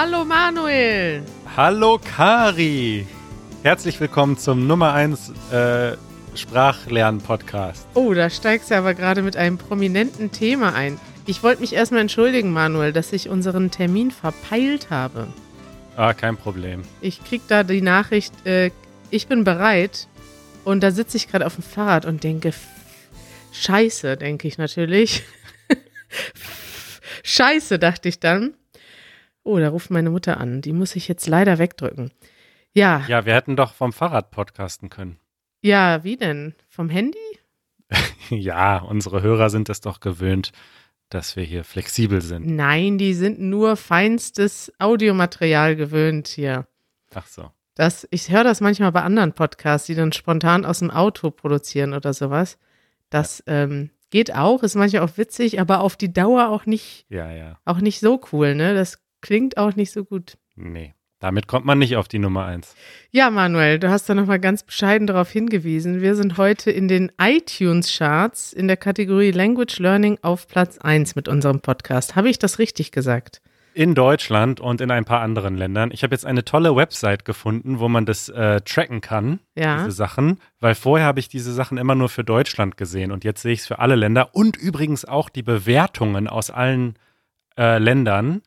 Hallo Manuel. Hallo Kari. Herzlich willkommen zum Nummer 1 äh, Sprachlern-Podcast. Oh, da steigst du aber gerade mit einem prominenten Thema ein. Ich wollte mich erstmal entschuldigen, Manuel, dass ich unseren Termin verpeilt habe. Ah, kein Problem. Ich krieg da die Nachricht, äh, ich bin bereit. Und da sitze ich gerade auf dem Fahrrad und denke, Scheiße, denke ich natürlich. Scheiße, dachte ich dann. Oh, da ruft meine Mutter an. Die muss ich jetzt leider wegdrücken. Ja. Ja, wir hätten doch vom Fahrrad podcasten können. Ja, wie denn? Vom Handy? ja, unsere Hörer sind es doch gewöhnt, dass wir hier flexibel sind. Nein, die sind nur feinstes Audiomaterial gewöhnt hier. Ach so. Das, ich höre das manchmal bei anderen Podcasts, die dann spontan aus dem Auto produzieren oder sowas. Das ja. ähm, geht auch, ist manchmal auch witzig, aber auf die Dauer auch nicht, ja, ja. auch nicht so cool, ne? Das klingt auch nicht so gut. Nee. Damit kommt man nicht auf die Nummer eins. Ja, Manuel, du hast da nochmal ganz bescheiden darauf hingewiesen. Wir sind heute in den iTunes-Charts in der Kategorie Language Learning auf Platz 1 mit unserem Podcast. Habe ich das richtig gesagt? In Deutschland und in ein paar anderen Ländern. Ich habe jetzt eine tolle Website gefunden, wo man das äh, tracken kann, ja. diese Sachen. Weil vorher habe ich diese Sachen immer nur für Deutschland gesehen und jetzt sehe ich es für alle Länder und übrigens auch die Bewertungen aus allen äh, Ländern.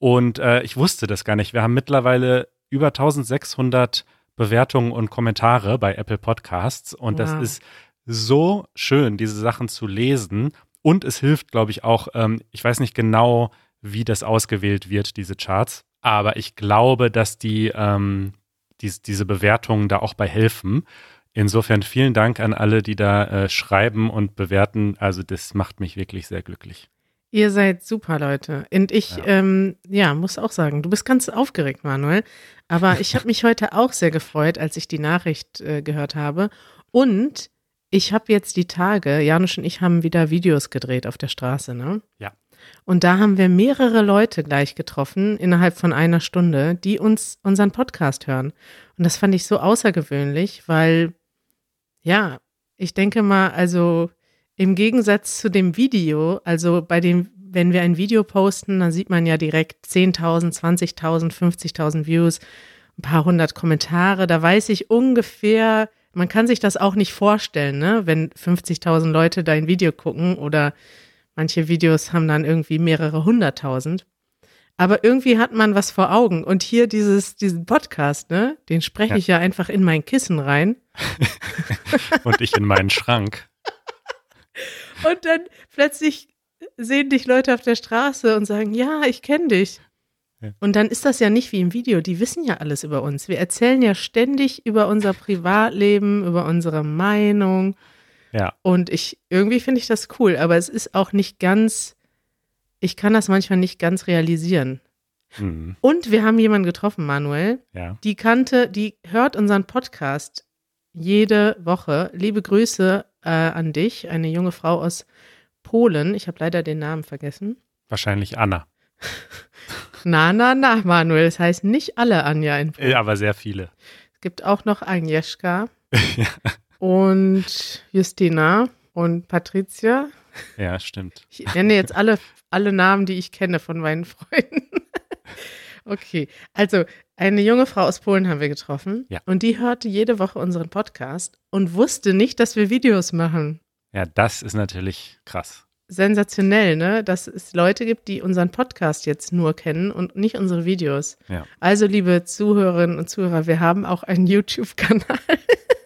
Und äh, ich wusste das gar nicht. Wir haben mittlerweile über 1600 Bewertungen und Kommentare bei Apple Podcasts. Und wow. das ist so schön, diese Sachen zu lesen. Und es hilft, glaube ich, auch, ähm, ich weiß nicht genau, wie das ausgewählt wird, diese Charts. Aber ich glaube, dass die, ähm, die diese Bewertungen da auch bei helfen. Insofern vielen Dank an alle, die da äh, schreiben und bewerten. Also das macht mich wirklich sehr glücklich. Ihr seid super Leute. Und ich, ja. Ähm, ja, muss auch sagen, du bist ganz aufgeregt, Manuel. Aber ich habe mich heute auch sehr gefreut, als ich die Nachricht äh, gehört habe. Und ich habe jetzt die Tage, Janusz und ich haben wieder Videos gedreht auf der Straße, ne? Ja. Und da haben wir mehrere Leute gleich getroffen, innerhalb von einer Stunde, die uns unseren Podcast hören. Und das fand ich so außergewöhnlich, weil, ja, ich denke mal, also im Gegensatz zu dem Video, also bei dem, wenn wir ein Video posten, dann sieht man ja direkt 10.000, 20.000, 50.000 Views, ein paar hundert Kommentare. Da weiß ich ungefähr, man kann sich das auch nicht vorstellen, ne? wenn 50.000 Leute dein Video gucken oder manche Videos haben dann irgendwie mehrere hunderttausend. Aber irgendwie hat man was vor Augen. Und hier dieses, diesen Podcast, ne, den spreche ja. ich ja einfach in mein Kissen rein. Und ich in meinen Schrank. Und dann plötzlich sehen dich Leute auf der Straße und sagen, ja, ich kenne dich. Ja. Und dann ist das ja nicht wie im Video, die wissen ja alles über uns. Wir erzählen ja ständig über unser Privatleben, über unsere Meinung. Ja. Und ich, irgendwie finde ich das cool, aber es ist auch nicht ganz, ich kann das manchmal nicht ganz realisieren. Mhm. Und wir haben jemanden getroffen, Manuel. Ja. Die kannte, die hört unseren Podcast jede Woche. Liebe Grüße äh, an dich, eine junge Frau aus Polen. Ich habe leider den Namen vergessen. Wahrscheinlich Anna. na, na, na, Manuel. Das heißt nicht alle Anja in Polen. Ja, aber sehr viele. Es gibt auch noch Agnieszka und Justina und Patricia. Ja, stimmt. Ich nenne jetzt alle, alle Namen, die ich kenne von meinen Freunden. okay, also eine junge Frau aus Polen haben wir getroffen. Ja. Und die hörte jede Woche unseren Podcast und wusste nicht, dass wir Videos machen. Ja, das ist natürlich krass. Sensationell, ne? Dass es Leute gibt, die unseren Podcast jetzt nur kennen und nicht unsere Videos. Ja. Also, liebe Zuhörerinnen und Zuhörer, wir haben auch einen YouTube-Kanal.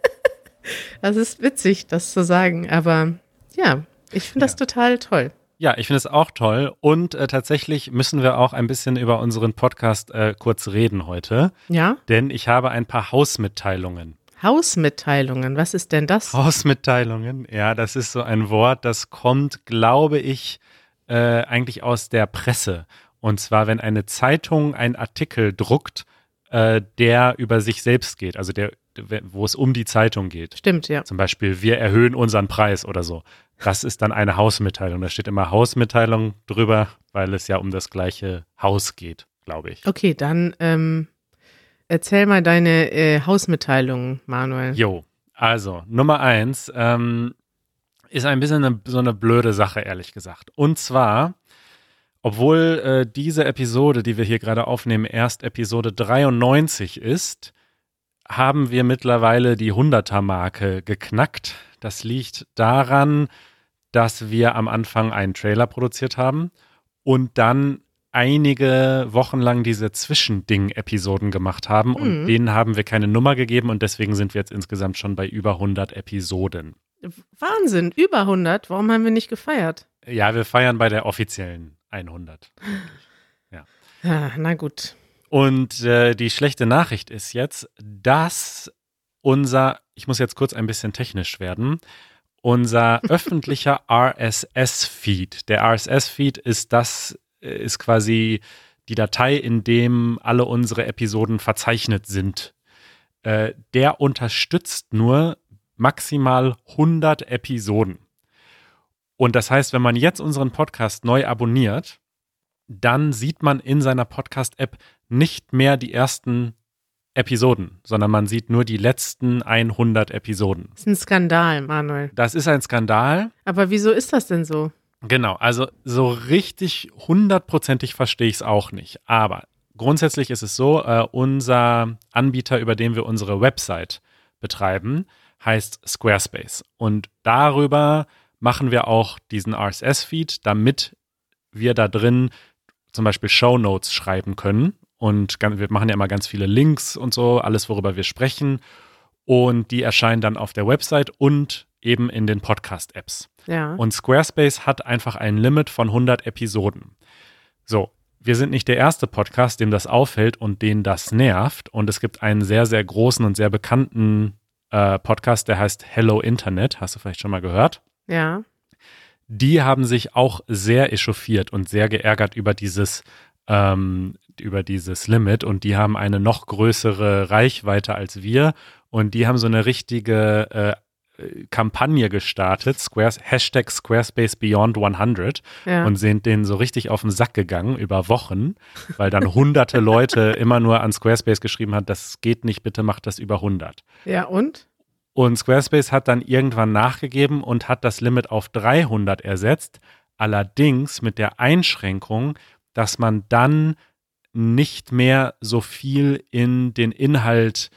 das ist witzig, das zu sagen, aber ja, ich finde das ja. total toll. Ja, ich finde es auch toll. Und äh, tatsächlich müssen wir auch ein bisschen über unseren Podcast äh, kurz reden heute. Ja. Denn ich habe ein paar Hausmitteilungen. Hausmitteilungen, was ist denn das? Hausmitteilungen, ja, das ist so ein Wort, das kommt, glaube ich, äh, eigentlich aus der Presse. Und zwar, wenn eine Zeitung einen Artikel druckt, äh, der über sich selbst geht, also der, wo es um die Zeitung geht. Stimmt, ja. Zum Beispiel, wir erhöhen unseren Preis oder so. Das ist dann eine Hausmitteilung. Da steht immer Hausmitteilung drüber, weil es ja um das gleiche Haus geht, glaube ich. Okay, dann ähm, erzähl mal deine äh, Hausmitteilung, Manuel. Jo, also Nummer eins ähm, ist ein bisschen eine, so eine blöde Sache, ehrlich gesagt. Und zwar, obwohl äh, diese Episode, die wir hier gerade aufnehmen, erst Episode 93 ist, haben wir mittlerweile die 100er-Marke geknackt. Das liegt daran, dass wir am Anfang einen Trailer produziert haben und dann einige Wochen lang diese Zwischending-Episoden gemacht haben und Mhm. denen haben wir keine Nummer gegeben und deswegen sind wir jetzt insgesamt schon bei über 100 Episoden. Wahnsinn, über 100. Warum haben wir nicht gefeiert? Ja, wir feiern bei der offiziellen 100. Ah, na gut. Und äh, die schlechte Nachricht ist jetzt, dass unser, ich muss jetzt kurz ein bisschen technisch werden, unser öffentlicher RSS-Feed, der RSS-Feed ist das, äh, ist quasi die Datei, in dem alle unsere Episoden verzeichnet sind. Äh, der unterstützt nur maximal 100 Episoden. Und das heißt, wenn man jetzt unseren Podcast neu abonniert, dann sieht man in seiner Podcast-App nicht mehr die ersten Episoden, sondern man sieht nur die letzten 100 Episoden. Ist ein Skandal, Manuel. Das ist ein Skandal. Aber wieso ist das denn so? Genau, also so richtig hundertprozentig verstehe ich es auch nicht. Aber grundsätzlich ist es so, äh, unser Anbieter, über den wir unsere Website betreiben, heißt Squarespace. Und darüber machen wir auch diesen RSS-Feed, damit wir da drin zum Beispiel Show Notes schreiben können. Und wir machen ja immer ganz viele Links und so, alles, worüber wir sprechen. Und die erscheinen dann auf der Website und eben in den Podcast-Apps. Ja. Und Squarespace hat einfach ein Limit von 100 Episoden. So, wir sind nicht der erste Podcast, dem das auffällt und den das nervt. Und es gibt einen sehr, sehr großen und sehr bekannten äh, Podcast, der heißt Hello Internet. Hast du vielleicht schon mal gehört? ja. Die haben sich auch sehr echauffiert und sehr geärgert über dieses, ähm, über dieses Limit und die haben eine noch größere Reichweite als wir und die haben so eine richtige äh, Kampagne gestartet, Squares, Hashtag Squarespace Beyond 100 Ja. und sind denen so richtig auf den Sack gegangen über Wochen, weil dann hunderte Leute immer nur an Squarespace geschrieben hat, das geht nicht, bitte macht das über 100. ja, und? Und Squarespace hat dann irgendwann nachgegeben und hat das Limit auf 300 ersetzt, allerdings mit der Einschränkung, dass man dann nicht mehr so viel in den Inhalt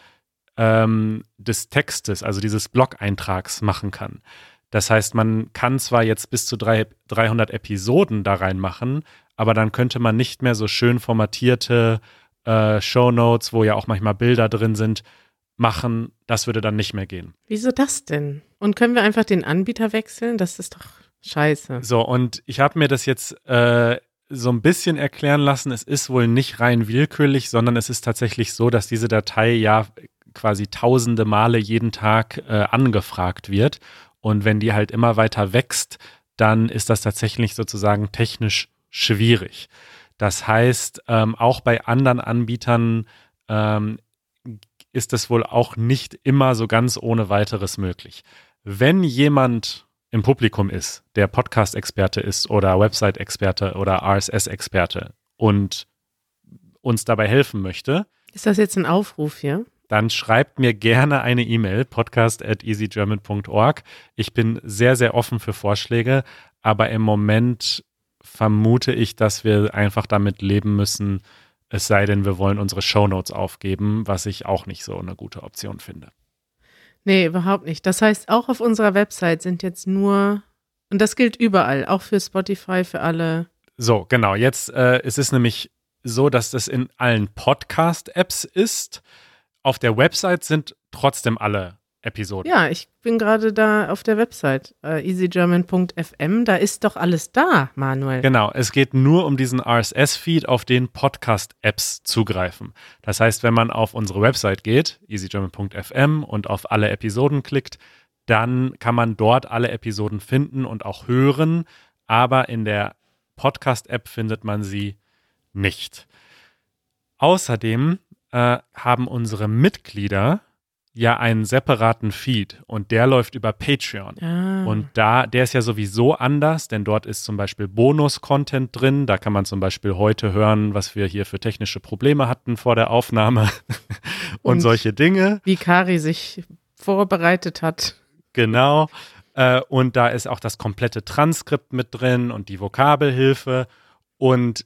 ähm, des Textes, also dieses Blog-Eintrags machen kann. Das heißt, man kann zwar jetzt bis zu drei, 300 Episoden da reinmachen, aber dann könnte man nicht mehr so schön formatierte äh, Shownotes, wo ja auch manchmal Bilder drin sind, machen. Das würde dann nicht mehr gehen. Wieso das denn? Und können wir einfach den Anbieter wechseln? Das ist doch scheiße. So, und ich habe mir das jetzt äh, so ein bisschen erklären lassen. Es ist wohl nicht rein willkürlich, sondern es ist tatsächlich so, dass diese Datei ja quasi tausende Male jeden Tag äh, angefragt wird. Und wenn die halt immer weiter wächst, dann ist das tatsächlich sozusagen technisch schwierig. Das heißt, ähm, auch bei anderen Anbietern ähm, ist es wohl auch nicht immer so ganz ohne weiteres möglich. Wenn jemand im Publikum ist, der Podcast-Experte ist oder Website-Experte oder RSS-Experte und uns dabei helfen möchte, Ist das jetzt ein Aufruf hier? dann schreibt mir gerne eine E-Mail, podcast at easygerman.org. Ich bin sehr, sehr offen für Vorschläge, aber im Moment vermute ich, dass wir einfach damit leben müssen, es sei denn, wir wollen unsere Shownotes aufgeben, was ich auch nicht so eine gute Option finde. Nee, überhaupt nicht. Das heißt, auch auf unserer Website sind jetzt nur, und das gilt überall, auch für Spotify, für alle. So, genau. Jetzt äh, es ist nämlich so, dass das in allen Podcast-Apps ist. Auf der Website sind trotzdem alle Episoden. Ja, ich bin gerade da auf der Website, äh, easygerman.fm. Da ist doch alles da, Manuel. Genau, es geht nur um diesen RSS-Feed, auf den Podcast-Apps zugreifen. Das heißt, wenn man auf unsere Website geht, easygerman.fm und auf alle Episoden klickt, dann kann man dort alle Episoden finden und auch hören, aber in der Podcast-App findet man sie nicht. Außerdem äh, haben unsere Mitglieder ja einen separaten Feed und der läuft über Patreon. Ah, Und da, der ist ja sowieso anders, denn dort ist zum Beispiel Bonus-Content drin. Da kann man zum Beispiel heute hören, was wir hier für technische Probleme hatten vor der Aufnahme und, Und- solche Dinge. wie Kari sich vorbereitet hat. Genau. Äh, und da ist auch das komplette Transkript mit drin und die Vokabelhilfe. Und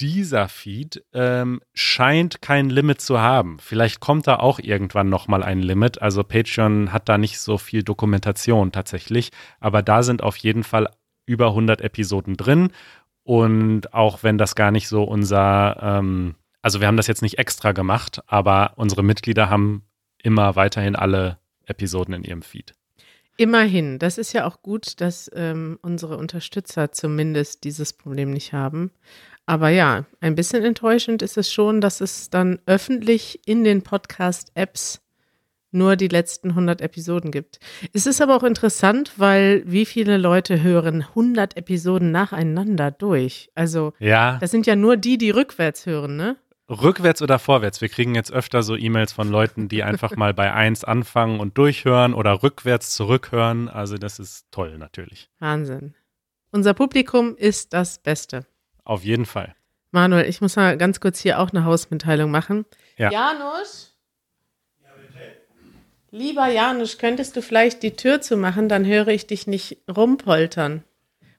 dieser Feed ähm, scheint kein Limit zu haben. Vielleicht kommt da auch irgendwann nochmal ein Limit. Also Patreon hat da nicht so viel Dokumentation tatsächlich, aber da sind auf jeden Fall über 100 Episoden drin. Und auch wenn das gar nicht so unser, ähm, also wir haben das jetzt nicht extra gemacht, aber unsere Mitglieder haben immer weiterhin alle Episoden in ihrem Feed. Immerhin, das ist ja auch gut, dass ähm, unsere Unterstützer zumindest dieses Problem nicht haben. Aber ja, ein bisschen enttäuschend ist es schon, dass es dann öffentlich in den Podcast-Apps nur die letzten 100 Episoden gibt. Es ist aber auch interessant, weil wie viele Leute hören 100 Episoden nacheinander durch? Also, ja. das sind ja nur die, die rückwärts hören, ne? Rückwärts oder vorwärts? Wir kriegen jetzt öfter so E-Mails von Leuten, die einfach mal bei 1 anfangen und durchhören oder rückwärts zurückhören. Also, das ist toll natürlich. Wahnsinn. Unser Publikum ist das Beste. Auf jeden Fall. Manuel, ich muss mal ganz kurz hier auch eine Hausmitteilung machen. Ja. Janusz? Lieber Janusz, könntest du vielleicht die Tür zu machen, dann höre ich dich nicht rumpoltern.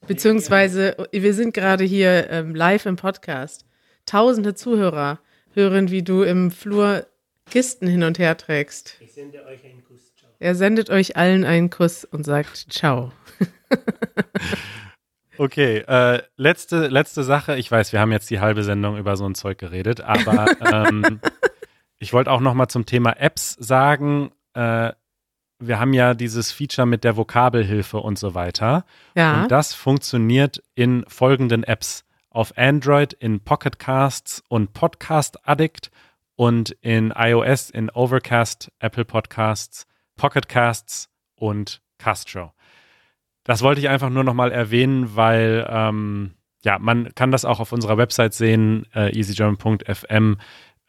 Beziehungsweise, wir sind gerade hier ähm, live im Podcast. Tausende Zuhörer hören, wie du im Flur Kisten hin und her trägst. Ich sende euch einen Kuss. Ciao. Er sendet euch allen einen Kuss und sagt Ciao. Okay, äh, letzte, letzte Sache. Ich weiß, wir haben jetzt die halbe Sendung über so ein Zeug geredet, aber ähm, ich wollte auch noch mal zum Thema Apps sagen. Äh, wir haben ja dieses Feature mit der Vokabelhilfe und so weiter. Ja. Und das funktioniert in folgenden Apps. Auf Android in Pocket Casts und Podcast Addict und in iOS in Overcast, Apple Podcasts, Pocket Casts und Castro. Das wollte ich einfach nur nochmal erwähnen, weil ähm, ja, man kann das auch auf unserer Website sehen, äh, easygerman.fm.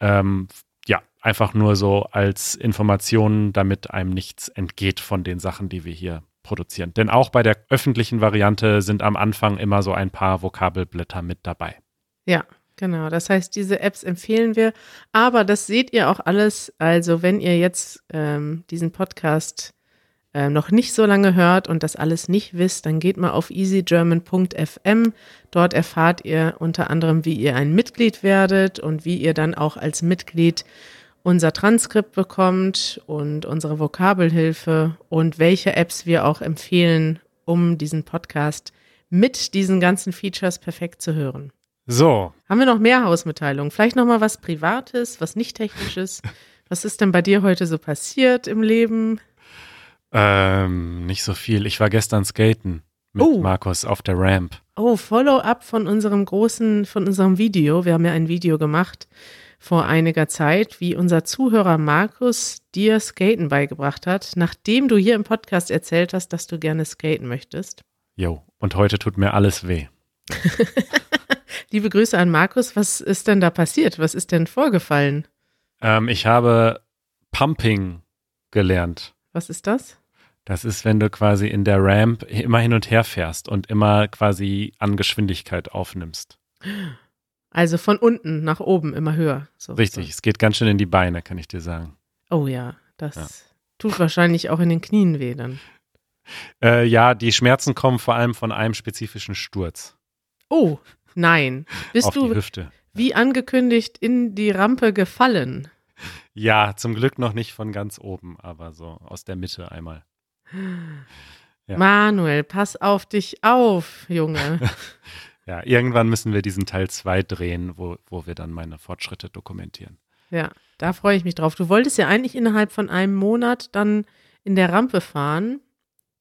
Ähm, ja, einfach nur so als Information, damit einem nichts entgeht von den Sachen, die wir hier produzieren. Denn auch bei der öffentlichen Variante sind am Anfang immer so ein paar Vokabelblätter mit dabei. Ja, genau. Das heißt, diese Apps empfehlen wir. Aber das seht ihr auch alles. Also, wenn ihr jetzt ähm, diesen Podcast äh, noch nicht so lange hört und das alles nicht wisst, dann geht mal auf easygerman.fm. Dort erfahrt ihr unter anderem, wie ihr ein Mitglied werdet und wie ihr dann auch als Mitglied unser Transkript bekommt und unsere Vokabelhilfe und welche Apps wir auch empfehlen, um diesen Podcast mit diesen ganzen Features perfekt zu hören. So. Haben wir noch mehr Hausmitteilungen? Vielleicht noch mal was Privates, was nicht Technisches? Was ist denn bei dir heute so passiert im Leben? Ähm, nicht so viel. Ich war gestern skaten mit Oh. Markus auf der Ramp. Oh, Follow-up von unserem großen, von unserem Video. Wir haben ja ein Video gemacht vor einiger Zeit, wie unser Zuhörer Markus dir Skaten beigebracht hat, nachdem du hier im Podcast erzählt hast, dass du gerne skaten möchtest. Jo. Und heute tut mir alles weh. Liebe Grüße an Markus. Was ist denn da passiert? Was ist denn vorgefallen? Ähm, ich habe Pumping gelernt. Was ist das? Das ist, wenn du quasi in der Ramp immer hin und her fährst und immer quasi an Geschwindigkeit aufnimmst. Also von unten nach oben immer höher. So, Richtig, es geht ganz schön in die Beine, kann ich dir sagen. So. Oh ja, das Ja. tut wahrscheinlich auch in den Knien weh dann. Äh, ja, die Schmerzen kommen vor allem von einem spezifischen Sturz Oh, nein. Bist auf die du Hüfte. wie angekündigt in die Rampe gefallen? Ja, zum Glück noch nicht von ganz oben, aber so aus der Mitte einmal. Ja. Manuel, pass auf dich auf, Junge. Ja, irgendwann müssen wir diesen Teil 2 drehen, wo, wo wir dann meine Fortschritte dokumentieren. ja, da freue ich mich drauf. Du wolltest ja eigentlich innerhalb von einem Monat dann in der Rampe fahren.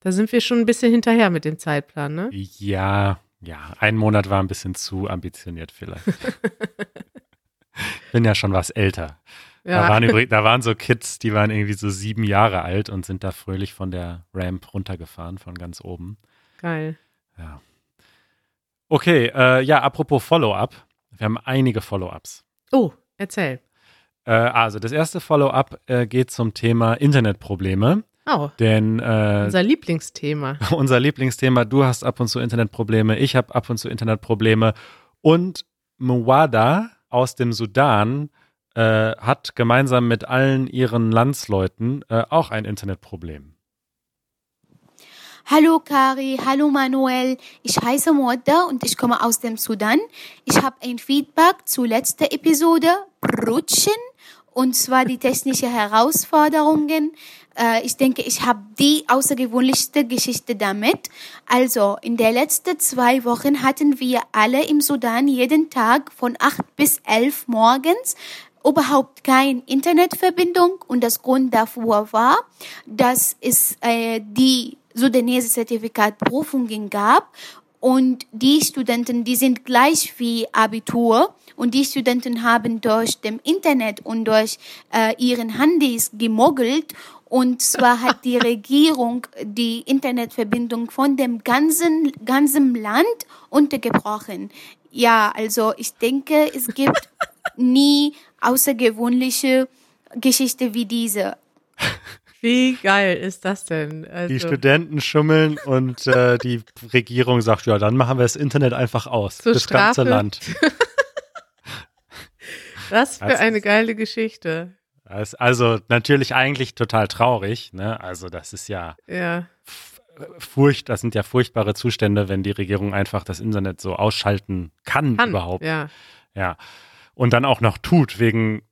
Da sind wir schon ein bisschen hinterher mit dem Zeitplan, ne? Ja, ja, ein Monat war ein bisschen zu ambitioniert vielleicht. Bin ja schon was älter. Da, waren übrig, da waren so Kids, die waren irgendwie so sieben Jahre alt und sind da fröhlich von der Ramp runtergefahren, von ganz oben. Geil. Ja. Okay, äh, ja, apropos Follow-up. Wir haben einige Follow-ups. Oh, erzähl. Äh, also, das erste Follow-up äh, geht zum Thema Internetprobleme. Oh, Denn äh, unser Lieblingsthema. unser Lieblingsthema, du hast ab und zu Internetprobleme, ich habe ab und zu Internetprobleme. Und Mwada aus dem Sudan äh, hat gemeinsam mit allen ihren Landsleuten äh, auch ein Internetproblem. Hallo Kari, hallo Manuel. Ich heiße Modda und ich komme aus dem Sudan. Ich habe ein Feedback zur letzten Episode, Brutschen, und zwar die technische Herausforderungen. Äh, ich denke, ich habe die außergewöhnlichste Geschichte damit. Also, in den letzten zwei Wochen hatten wir alle im Sudan jeden Tag von acht bis elf morgens überhaupt keine Internetverbindung. Und das Grund dafür war, dass es äh, die sudanese Zertifikatprüfungen gab und die Studenten, die sind gleich wie Abitur. Und die Studenten haben durch dem Internet und durch äh, ihren Handys gemoggelt und zwar hat die Regierung die Internetverbindung von dem ganzen, ganzen Land untergebrochen. Ja, also ich denke, es gibt nie außergewöhnliche Geschichte wie diese. Wie geil ist das denn? Also die Studenten schummeln und äh, die Regierung sagt, ja, dann machen wir das Internet einfach aus. Zur das Strafe. ganze Land. Was für eine geile Geschichte. Also natürlich eigentlich total traurig. Ne? Also das ist ja, ja. Furcht, das sind ja furchtbare Zustände, wenn die Regierung einfach das Internet so ausschalten kann, kann überhaupt. Ja. ja. Und dann auch noch tut, wegen,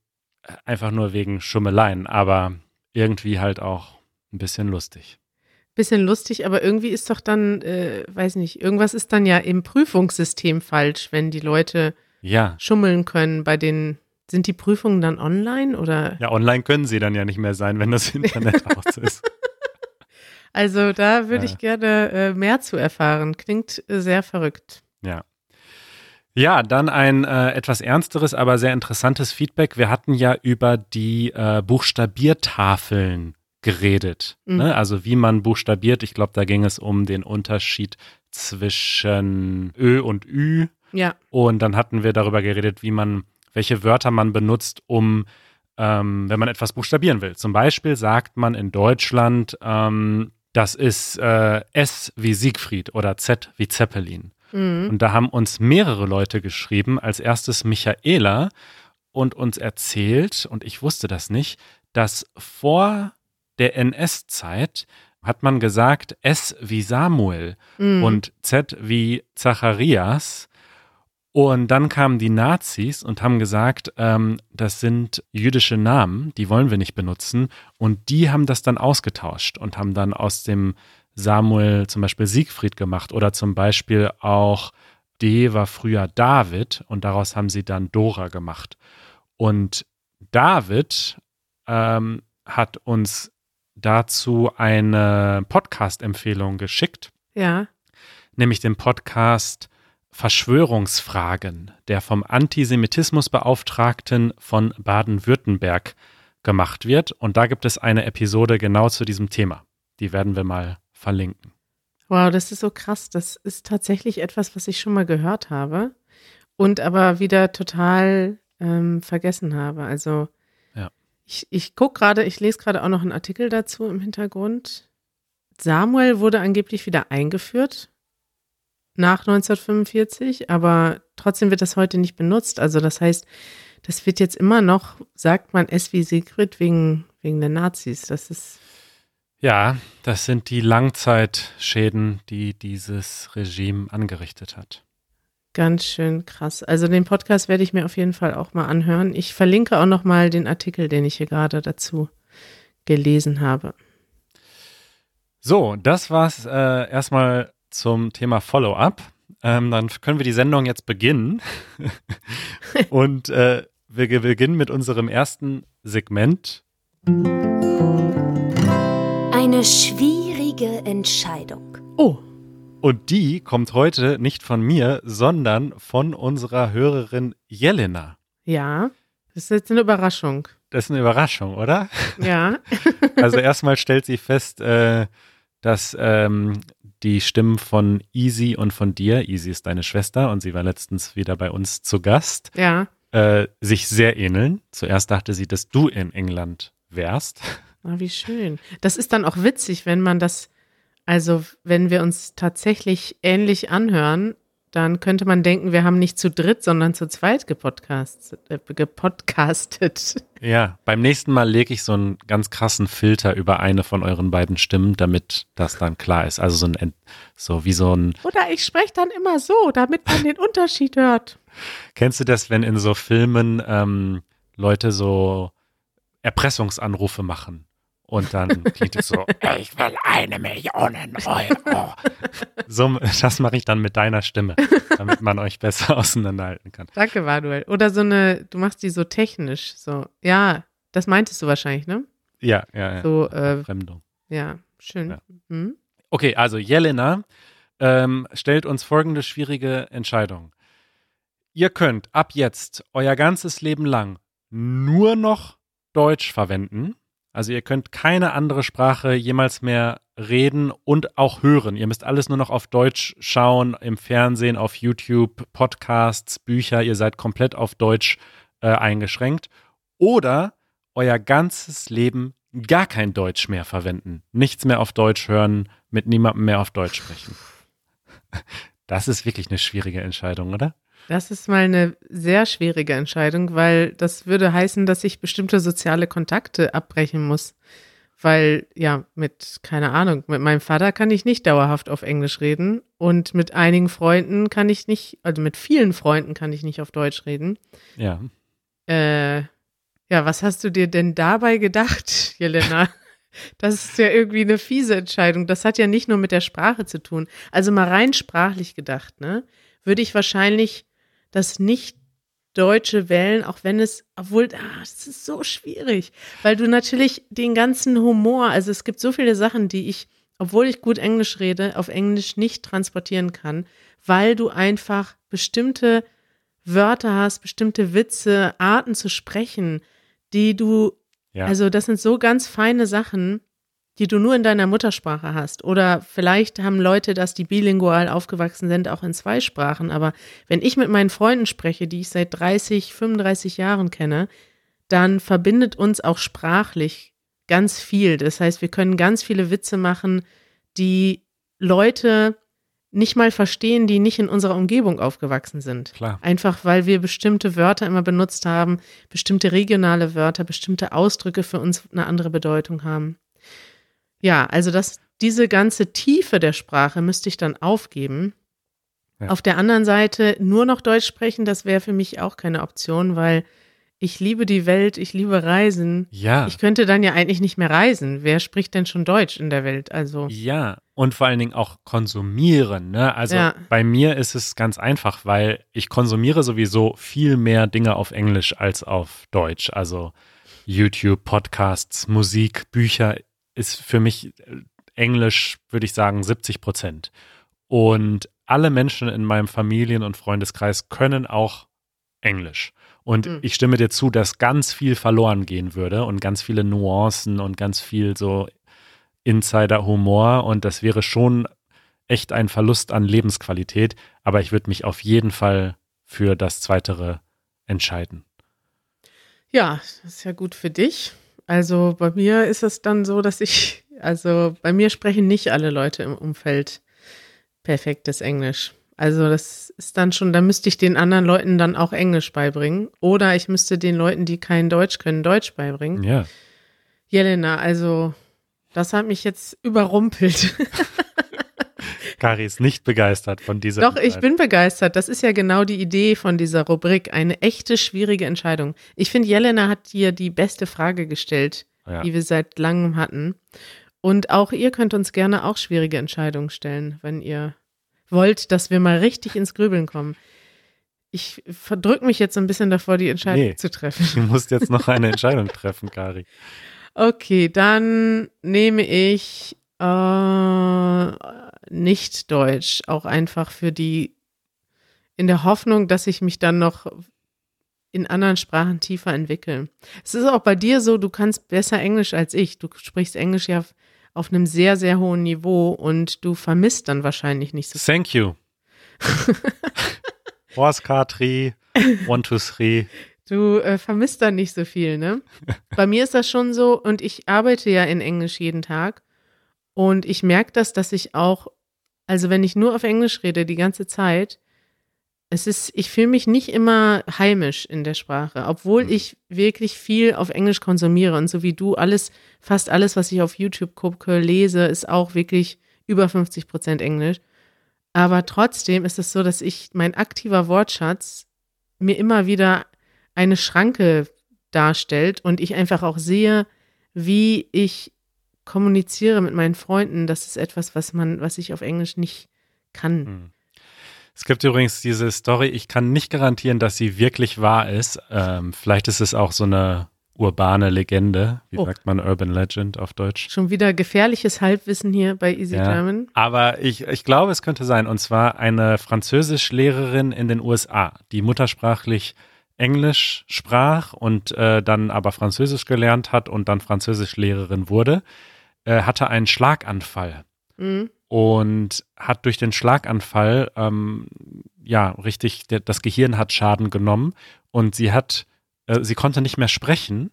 einfach nur wegen Schummeleien. Aber irgendwie halt auch ein bisschen lustig. Bisschen lustig, aber irgendwie ist doch dann, äh, weiß nicht, irgendwas ist dann ja im Prüfungssystem falsch, wenn die Leute ja. schummeln können bei den sind die Prüfungen dann online oder? Ja, online können sie dann ja nicht mehr sein, wenn das Internet aus ist. Also da würde ja. ich gerne äh, mehr zu erfahren. Klingt äh, sehr verrückt. Ja. Ja, dann ein äh, etwas ernsteres, aber sehr interessantes Feedback. Wir hatten ja über die äh, Buchstabiertafeln geredet. Mhm. Ne? Also wie man buchstabiert. Ich glaube, da ging es um den Unterschied zwischen Ö und Ü. Ja. Und dann hatten wir darüber geredet, wie man, welche Wörter man benutzt, um, ähm, wenn man etwas buchstabieren will. Zum Beispiel sagt man in Deutschland, ähm, das ist äh, S wie Siegfried oder Z wie Zeppelin. Mhm. Und da haben uns mehrere Leute geschrieben, als erstes Michaela und uns erzählt, und ich wusste das nicht, dass vor der NS-Zeit hat man gesagt S wie Samuel mhm. und Z wie Zacharias. Und dann kamen die Nazis und haben gesagt, ähm, das sind jüdische Namen, die wollen wir nicht benutzen. Und die haben das dann ausgetauscht und haben dann aus dem Samuel zum Beispiel Siegfried gemacht oder zum Beispiel auch D war früher David und daraus haben sie dann Dora gemacht. Und David ähm, hat uns dazu eine Podcast-Empfehlung geschickt. Ja. Nämlich den Podcast Verschwörungsfragen, der vom Antisemitismusbeauftragten von Baden-Württemberg gemacht wird. Und da gibt es eine Episode genau zu diesem Thema. Die werden wir mal verlinken. Wow, das ist so krass. Das ist tatsächlich etwas, was ich schon mal gehört habe und aber wieder total ähm, vergessen habe. Also ja. ich, ich gucke gerade, ich lese gerade auch noch einen Artikel dazu im Hintergrund. Samuel wurde angeblich wieder eingeführt nach 1945, aber trotzdem wird das heute nicht benutzt. Also das heißt, das wird jetzt immer noch, sagt man es wie Sigrid wegen, wegen der Nazis. Das ist ja, das sind die Langzeitschäden, die dieses Regime angerichtet hat. Ganz schön krass. Also den Podcast werde ich mir auf jeden Fall auch mal anhören. Ich verlinke auch noch mal den Artikel, den ich hier gerade dazu gelesen habe. So, das war's äh, erstmal zum Thema Follow-up. Ähm, dann können wir die Sendung jetzt beginnen. Und äh, wir beginnen mit unserem ersten Segment eine schwierige Entscheidung. Oh. Und die kommt heute nicht von mir, sondern von unserer Hörerin Jelena. Ja, das ist jetzt eine Überraschung. Das ist eine Überraschung, oder? Ja. also erstmal stellt sie fest, äh, dass ähm, die Stimmen von Easy und von dir, Easy ist deine Schwester und sie war letztens wieder bei uns zu Gast, ja. äh, sich sehr ähneln. Zuerst dachte sie, dass du in England wärst. Ah, wie schön. Das ist dann auch witzig, wenn man das, also wenn wir uns tatsächlich ähnlich anhören, dann könnte man denken, wir haben nicht zu dritt, sondern zu zweit gepodcast, äh, gepodcastet. Ja, beim nächsten Mal lege ich so einen ganz krassen Filter über eine von euren beiden Stimmen, damit das dann klar ist. Also so ein, so wie so ein. Oder ich spreche dann immer so, damit man den Unterschied hört. Kennst du das, wenn in so Filmen ähm, Leute so Erpressungsanrufe machen? Und dann klingt es so, ich will eine Million Euro. So, das mache ich dann mit deiner Stimme, damit man euch besser auseinanderhalten kann. Danke, Manuel. Oder so eine, du machst die so technisch, so, ja, das meintest du wahrscheinlich, ne? Ja, ja, ja. So, äh, Fremdung. ja, schön. Ja. Hm? Okay, also Jelena ähm, stellt uns folgende schwierige Entscheidung. Ihr könnt ab jetzt euer ganzes Leben lang nur noch Deutsch verwenden. Also ihr könnt keine andere Sprache jemals mehr reden und auch hören. Ihr müsst alles nur noch auf Deutsch schauen, im Fernsehen, auf YouTube, Podcasts, Bücher. Ihr seid komplett auf Deutsch äh, eingeschränkt. Oder euer ganzes Leben gar kein Deutsch mehr verwenden. Nichts mehr auf Deutsch hören, mit niemandem mehr auf Deutsch sprechen. Das ist wirklich eine schwierige Entscheidung, oder? Das ist mal eine sehr schwierige Entscheidung, weil das würde heißen, dass ich bestimmte soziale Kontakte abbrechen muss. Weil, ja, mit, keine Ahnung, mit meinem Vater kann ich nicht dauerhaft auf Englisch reden und mit einigen Freunden kann ich nicht, also mit vielen Freunden kann ich nicht auf Deutsch reden. Ja. Äh, ja, was hast du dir denn dabei gedacht, Jelena? Das ist ja irgendwie eine fiese Entscheidung. Das hat ja nicht nur mit der Sprache zu tun. Also mal rein sprachlich gedacht, ne? Würde ich wahrscheinlich das nicht Deutsche wählen, auch wenn es, obwohl, ah, es ist so schwierig, weil du natürlich den ganzen Humor, also es gibt so viele Sachen, die ich, obwohl ich gut Englisch rede, auf Englisch nicht transportieren kann, weil du einfach bestimmte Wörter hast, bestimmte Witze, Arten zu sprechen, die du, Ja. also das sind so ganz feine Sachen, die du nur in deiner Muttersprache hast. Oder vielleicht haben Leute das, die bilingual aufgewachsen sind, auch in zwei Sprachen. Aber wenn ich mit meinen Freunden spreche, die ich seit 30, 35 Jahren kenne, dann verbindet uns auch sprachlich ganz viel. Das heißt, wir können ganz viele Witze machen, die Leute nicht mal verstehen, die nicht in unserer Umgebung aufgewachsen sind. Klar. Einfach weil wir bestimmte Wörter immer benutzt haben, bestimmte regionale Wörter, bestimmte Ausdrücke für uns eine andere Bedeutung haben. Ja, also das, diese ganze Tiefe der Sprache müsste ich dann aufgeben. Ja. Auf der anderen Seite nur noch Deutsch sprechen, das wäre für mich auch keine Option, weil ich liebe die Welt, ich liebe Reisen. Ja. Ich könnte dann ja eigentlich nicht mehr reisen. Wer spricht denn schon Deutsch in der Welt? Also, Ja, und vor allen Dingen auch konsumieren. Ne? Also Ja. bei mir ist es ganz einfach, weil ich konsumiere sowieso viel mehr Dinge auf Englisch als auf Deutsch. Also YouTube, Podcasts, Musik, Bücher ist für mich äh, Englisch, würde ich sagen, 70 Prozent. Und alle Menschen in meinem Familien- und Freundeskreis können auch Englisch. Und Mhm. ich stimme dir zu, dass ganz viel verloren gehen würde und ganz viele Nuancen und ganz viel so Insider-Humor und das wäre schon echt ein Verlust an Lebensqualität, aber ich würde mich auf jeden Fall für das Zweitere entscheiden. ja, das ist ja gut für dich. Also bei mir ist es dann so, dass ich, also bei mir sprechen nicht alle Leute im Umfeld perfektes Englisch. Also das ist dann schon, da müsste ich den anderen Leuten dann auch Englisch beibringen. Oder ich müsste den Leuten, die kein Deutsch können, Deutsch beibringen. Ja, Jelena, also das hat mich jetzt überrumpelt. Kari ist nicht begeistert von dieser Doch, ich Entscheidung. bin begeistert. Das ist ja genau die Idee von dieser Rubrik. Eine echte, schwierige Entscheidung. Ich finde, Jelena hat dir die beste Frage gestellt, Ja. die wir seit langem hatten. Und auch ihr könnt uns gerne auch schwierige Entscheidungen stellen, wenn ihr wollt, dass wir mal richtig ins Grübeln kommen. Ich verdrück mich jetzt so ein bisschen davor, die Entscheidung Nee. zu treffen. Du musst jetzt noch eine Entscheidung treffen, Kari. Okay, dann nehme ich äh, nicht Deutsch, auch einfach für die, in der Hoffnung, dass ich mich dann noch in anderen Sprachen tiefer entwickle. Es ist auch bei dir so, du kannst besser Englisch als ich. Du sprichst Englisch ja auf, einem sehr, sehr hohen Niveau und du vermisst dann wahrscheinlich nicht so viel. Thank you. Horse car tree, one, two, three. Du äh, vermisst dann nicht so viel, ne? Bei mir ist das schon so und ich arbeite ja in Englisch jeden Tag und ich merke das, dass ich auch, also wenn ich nur auf Englisch rede die ganze Zeit, es ist, ich fühle mich nicht immer heimisch in der Sprache, obwohl Mhm. ich wirklich viel auf Englisch konsumiere und so wie du alles, fast alles, was ich auf YouTube gucke, lese, ist auch wirklich über 50 Prozent Englisch. Aber trotzdem ist es so, dass ich, mein aktiver Wortschatz mir immer wieder eine Schranke darstellt und ich einfach auch sehe, wie ich kommuniziere mit meinen Freunden. Das ist etwas, was man, was ich auf Englisch nicht kann. Hm. Es gibt übrigens diese Story, ich kann nicht garantieren, dass sie wirklich wahr ist. Ähm, vielleicht ist es auch so eine urbane Legende. Wie Oh. sagt man Urban Legend auf Deutsch? Schon wieder gefährliches Halbwissen hier bei Easy Ja. German. Aber ich, ich glaube, es könnte sein. Und zwar eine Französischlehrerin in den USA, die muttersprachlich Englisch sprach und äh, dann aber Französisch gelernt hat und dann Französischlehrerin wurde, äh, hatte einen Schlaganfall. Mhm. und hat durch den Schlaganfall ähm, ja richtig der, das Gehirn hat Schaden genommen und sie hat äh, sie konnte nicht mehr sprechen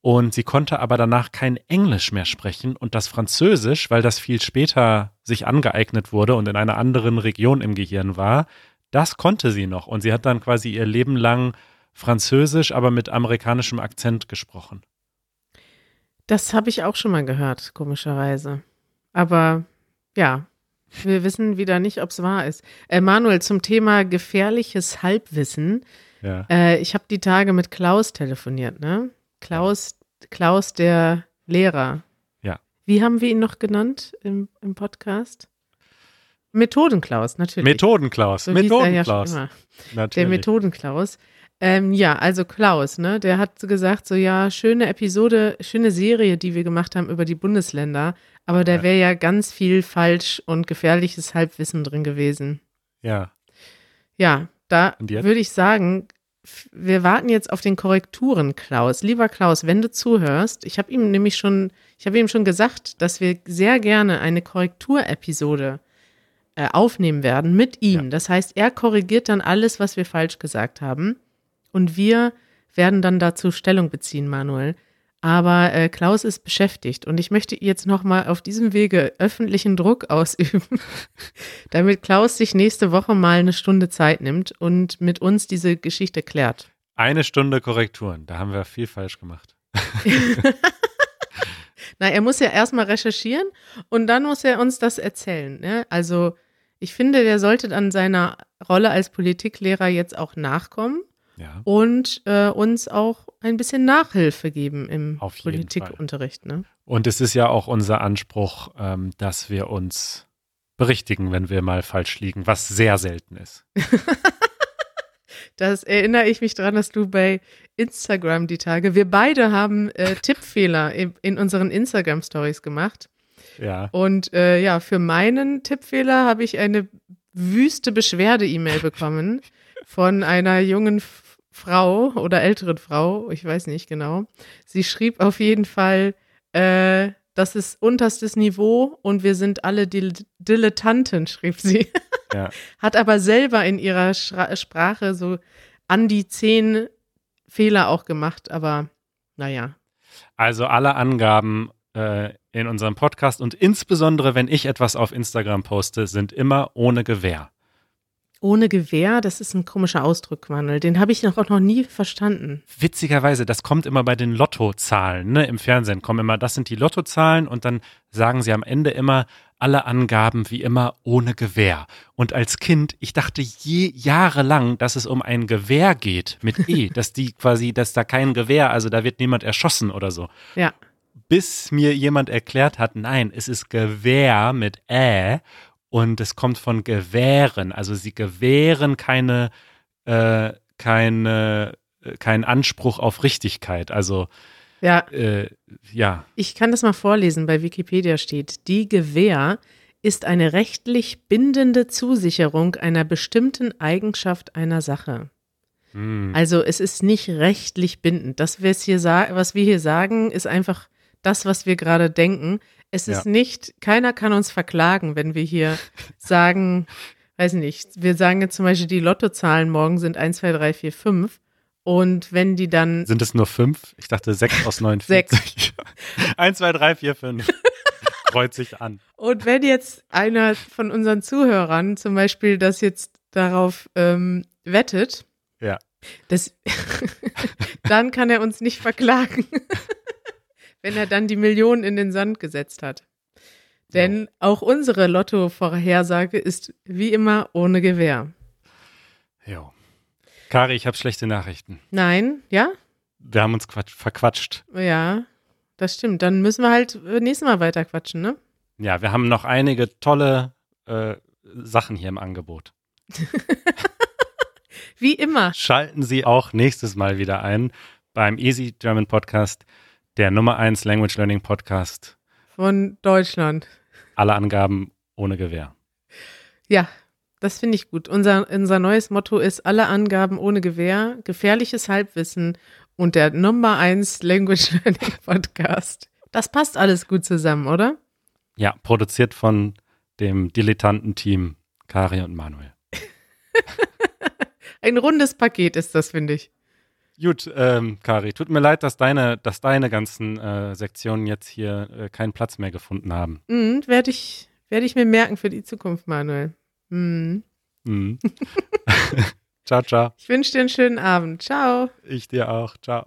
und sie konnte aber danach kein Englisch mehr sprechen und das Französisch, weil das viel später sich angeeignet wurde und in einer anderen Region im Gehirn war, das konnte sie noch und sie hat dann quasi ihr Leben lang Französisch, aber mit amerikanischem Akzent gesprochen. Das habe ich auch schon mal gehört, komischerweise. Aber ja, wir wissen wieder nicht, ob es wahr ist. Äh, Manuel, zum Thema gefährliches Halbwissen. Ja. Äh, ich habe die Tage mit Klaus telefoniert, ne? Klaus, Klaus, der Lehrer. Ja. Wie haben wir ihn noch genannt im, im Podcast? Methodenklaus, natürlich. Methodenklaus, So ja Methodenklaus. schon immer. Der Natürlich. Methodenklaus. Ähm, ja, also Klaus, ne, der hat gesagt, so ja, schöne Episode, schöne Serie, die wir gemacht haben über die Bundesländer, aber da Ja. wäre ja ganz viel falsch und gefährliches Halbwissen drin gewesen. ja. Ja, da würde ich sagen, wir warten jetzt auf den Korrekturen, Klaus. Lieber Klaus, wenn du zuhörst, ich habe ihm nämlich schon, ich habe ihm schon gesagt, dass wir sehr gerne eine Korrekturepisode äh, aufnehmen werden mit ihm. Ja. Das heißt, er korrigiert dann alles, was wir falsch gesagt haben. Und wir werden dann dazu Stellung beziehen, Manuel. Aber äh, Klaus ist beschäftigt und ich möchte jetzt nochmal auf diesem Wege öffentlichen Druck ausüben, damit Klaus sich nächste Woche mal eine Stunde Zeit nimmt und mit uns diese Geschichte klärt. Eine Stunde Korrekturen. Da haben wir viel falsch gemacht. Na, er muss ja erstmal recherchieren und dann muss er uns das erzählen. Ne? Also ich finde, der sollte an seiner Rolle als Politiklehrer jetzt auch nachkommen Ja. und äh, uns auch ein bisschen Nachhilfe geben im Politikunterricht. Ne? Und es ist ja auch unser Anspruch, ähm, dass wir uns berichtigen, wenn wir mal falsch liegen, was sehr selten ist. Das erinnere ich mich dran, dass du bei Instagram die Tage, wir beide haben äh, Tippfehler in, in unseren Instagram-Stories gemacht. Ja. Und äh, ja, für meinen Tippfehler habe ich eine wüste Beschwerde-E-Mail bekommen von einer jungen Frau oder älteren Frau, ich weiß nicht genau. Sie schrieb auf jeden Fall, äh, das ist unterstes Niveau und wir sind alle Dil Dilettanten, schrieb sie. Ja. Hat aber selber in ihrer Schra Sprache so an die zehn Fehler auch gemacht, aber naja. Also alle Angaben äh, in unserem Podcast und insbesondere, wenn ich etwas auf Instagram poste, sind immer ohne Gewähr. Ohne Gewehr, das ist ein komischer Ausdruck, Manuel. Den habe ich noch, auch noch nie verstanden. Witzigerweise, das kommt immer bei den Lottozahlen, ne? Im Fernsehen kommen immer, das sind die Lottozahlen und dann sagen sie am Ende immer alle Angaben wie immer ohne Gewehr. Und als Kind, ich dachte je jahrelang, dass es um ein Gewehr geht mit E, dass die quasi, dass da kein Gewehr, also da wird niemand erschossen oder so. Ja. Bis mir jemand erklärt hat, nein, es ist Gewehr mit Ä und es kommt von gewähren. Also sie gewähren keine, äh, keine, äh, keinen Anspruch auf Richtigkeit. Also Ja, äh, ja, ich kann das mal vorlesen. Bei Wikipedia steht, die Gewähr ist eine rechtlich bindende Zusicherung einer bestimmten Eigenschaft einer Sache. hm, Also es ist nicht rechtlich bindend. Das, was, hier sa- was wir hier sagen, ist einfach das, was wir gerade denken. Es ist Ja. nicht, keiner kann uns verklagen, wenn wir hier sagen, weiß nicht, wir sagen jetzt zum Beispiel, die Lottozahlen morgen sind 1, 2, 3, 4, 5. Und wenn die dann, sind es nur fünf? Ich dachte sechs aus 49. Eins, zwei, drei, vier, fünf. Kreuz sich an. und wenn jetzt einer von unseren Zuhörern zum Beispiel das jetzt darauf ähm, wettet, Ja. das, dann kann er uns nicht verklagen, wenn er dann die Millionen in den Sand gesetzt hat. Denn auch unsere Lotto-Vorhersage ist wie immer ohne Gewähr. Jo. Kari, ich habe schlechte Nachrichten. Nein, ja? Wir haben uns quatsch, verquatscht. Ja, das stimmt. Dann müssen wir halt äh, nächstes Mal weiter quatschen, ne? Ja, wir haben noch einige tolle äh, Sachen hier im Angebot. Wie immer. Schalten Sie auch nächstes Mal wieder ein beim Easy German Podcast, der Nummer 1 Language Learning Podcast. Von Deutschland. Alle Angaben ohne Gewähr. Ja, das finde ich gut. Unser, unser neues Motto ist alle Angaben ohne Gewähr, gefährliches Halbwissen und der Nummer 1 Language Learning Podcast. Das passt alles gut zusammen, oder? Ja, produziert von dem Dilettanten-Team Kari und Manuel. Ein rundes Paket ist das, finde ich. Gut, ähm, Kari, tut mir leid, dass deine, dass deine ganzen äh, Sektionen jetzt hier äh, keinen Platz mehr gefunden haben. Mhm, Werde ich, werd ich mir merken für die Zukunft, Manuel. Mhm. Mhm. ciao, ciao. Ich wünsche dir einen schönen Abend. Ciao. Ich dir auch. Ciao.